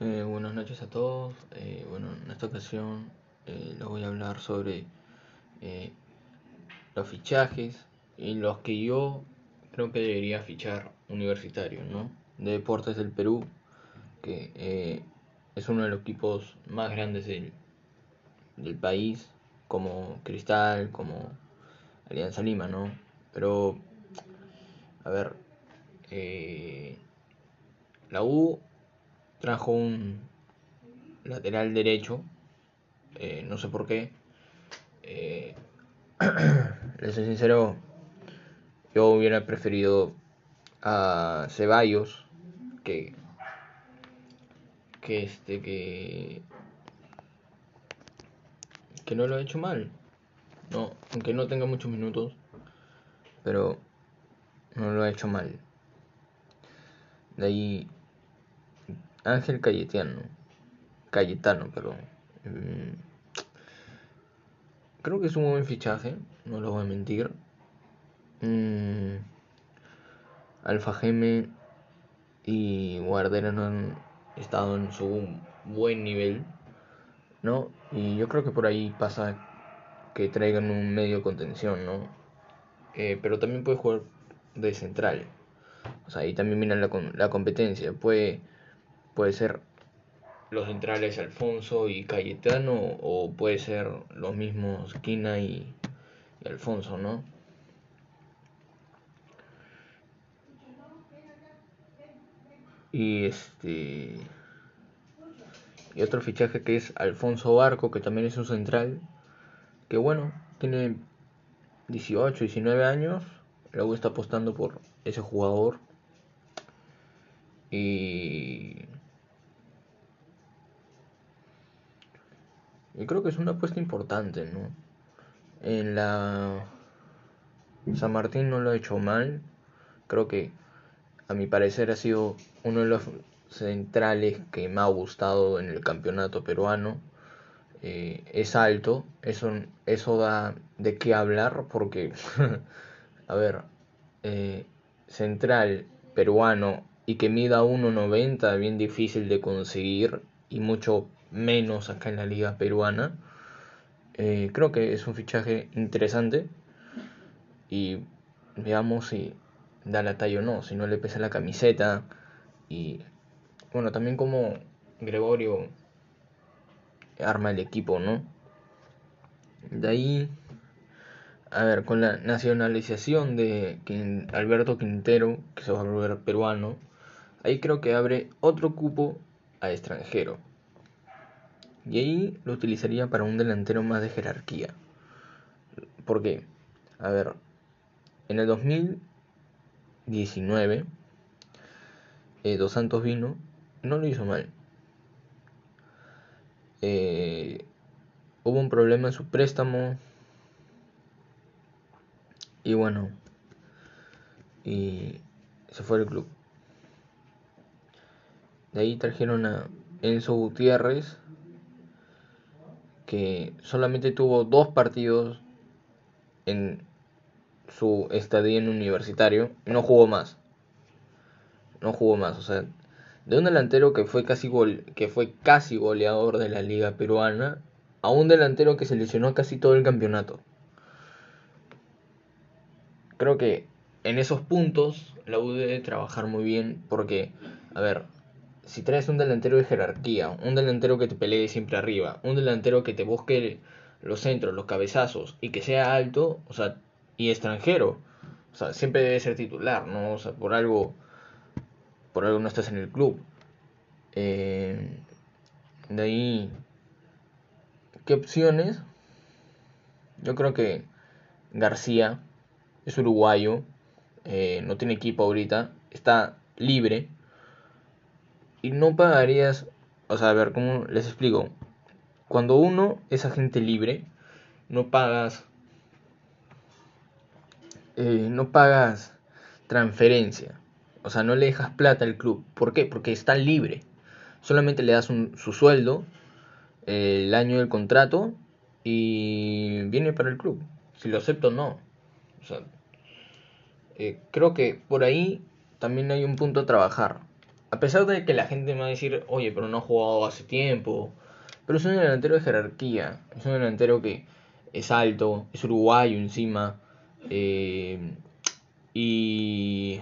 Eh, buenas noches a todos. Eh, bueno, en esta ocasión eh, les voy a hablar sobre eh, los fichajes y los que yo creo que debería fichar universitario, ¿no? De Deportes del Perú, que eh, es uno de los equipos más grandes del, del país, como Cristal, como Alianza Lima, ¿no? Pero, a ver, la U trajo un lateral derecho, eh, no sé por qué. Eh, les soy sincero, yo hubiera preferido a Ceballos que que este que que no lo ha hecho mal. No, aunque no tenga muchos minutos, pero no lo ha hecho mal. De ahí Ángel Cayetano, Cayetano, perdón. Mm, creo que es un buen fichaje, no lo voy a mentir. Mm, Alfa Geme y Guardera no han estado en su buen nivel, ¿no? Y yo creo que por ahí pasa que traigan un medio contención, ¿no? Eh, pero también puede jugar de central. O sea, ahí también la, la competencia. Puede, puede ser los centrales Alfonso y Cayetano o puede ser los mismos Quina y, Alfonso, ¿no? Y este. Y otro fichaje que es Alfonso Barco, que también es un central. Que bueno, tiene 18, 19 años. La U está apostando por ese jugador. Y. Y creo que es una apuesta importante, ¿no? En la. San Martín no lo ha hecho mal. Creo que, a mi parecer, ha sido uno de los centrales que me ha gustado en el campeonato peruano. Eh, es alto, eso, eso da de qué hablar porque, a ver, eh, central peruano y que mida 1,90, bien difícil de conseguir y mucho menos acá en la liga peruana. Eh, creo que es un fichaje interesante y veamos si da la talla o no, si no le pesa la camiseta y bueno, también como Gregorio arma el equipo, ¿no? De ahí, a ver, con la nacionalización de Alberto Quintero, que se va a volver peruano, ahí creo que abre otro cupo a extranjero. Y ahí lo utilizaría para un delantero más de jerarquía. ¿Por qué? A ver, en el 2019, eh, Dos Santos vino, no lo hizo mal. Eh, hubo un problema en su préstamo. Y bueno, y se fue del club. De ahí trajeron a Enzo Gutiérrez, que solamente tuvo dos partidos en su estadía en universitario y no jugó más. No jugó más, o sea, de un delantero que fue casi gol, que fue casi goleador de la liga peruana a un delantero que se lesionó casi todo el campeonato. Creo que en esos puntos la U debe trabajar muy bien porque, a ver, si traes un delantero de jerarquía, un delantero que te pelee siempre arriba, un delantero que te busque los centros, los cabezazos y que sea alto, o sea, y extranjero, o sea, siempre debe ser titular, ¿no? O sea, por algo, por algo no estás en el club. Eh, de ahí, ¿qué opciones? Yo creo que García es uruguayo, eh, no tiene equipo ahorita, está libre y no pagarías, o sea, a ver, ¿cómo les explico? Cuando uno es agente libre, no pagas, eh, no pagas transferencia, o sea, no le dejas plata al club. ¿Por qué? Porque está libre. Solamente le das un, su sueldo, eh, el año del contrato y viene para el club. Si lo acepto, no. O sea, eh, creo que por ahí también hay un punto a trabajar. A pesar de que la gente me va a decir, oye, pero no ha jugado hace tiempo, pero es un delantero de jerarquía, es un delantero que es alto, es uruguayo encima, eh, y...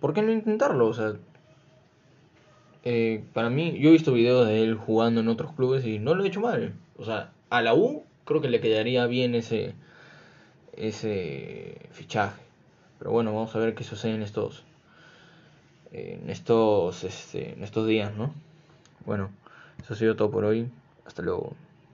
¿Por qué no intentarlo? O sea, eh, para mí, yo he visto videos de él jugando en otros clubes y no lo he hecho mal. O sea, a la U creo que le quedaría bien ese, ese fichaje. Pero bueno, vamos a ver qué sucede en estos, en estos, este, en estos días, ¿no? Bueno, eso ha sido todo por hoy. Hasta luego.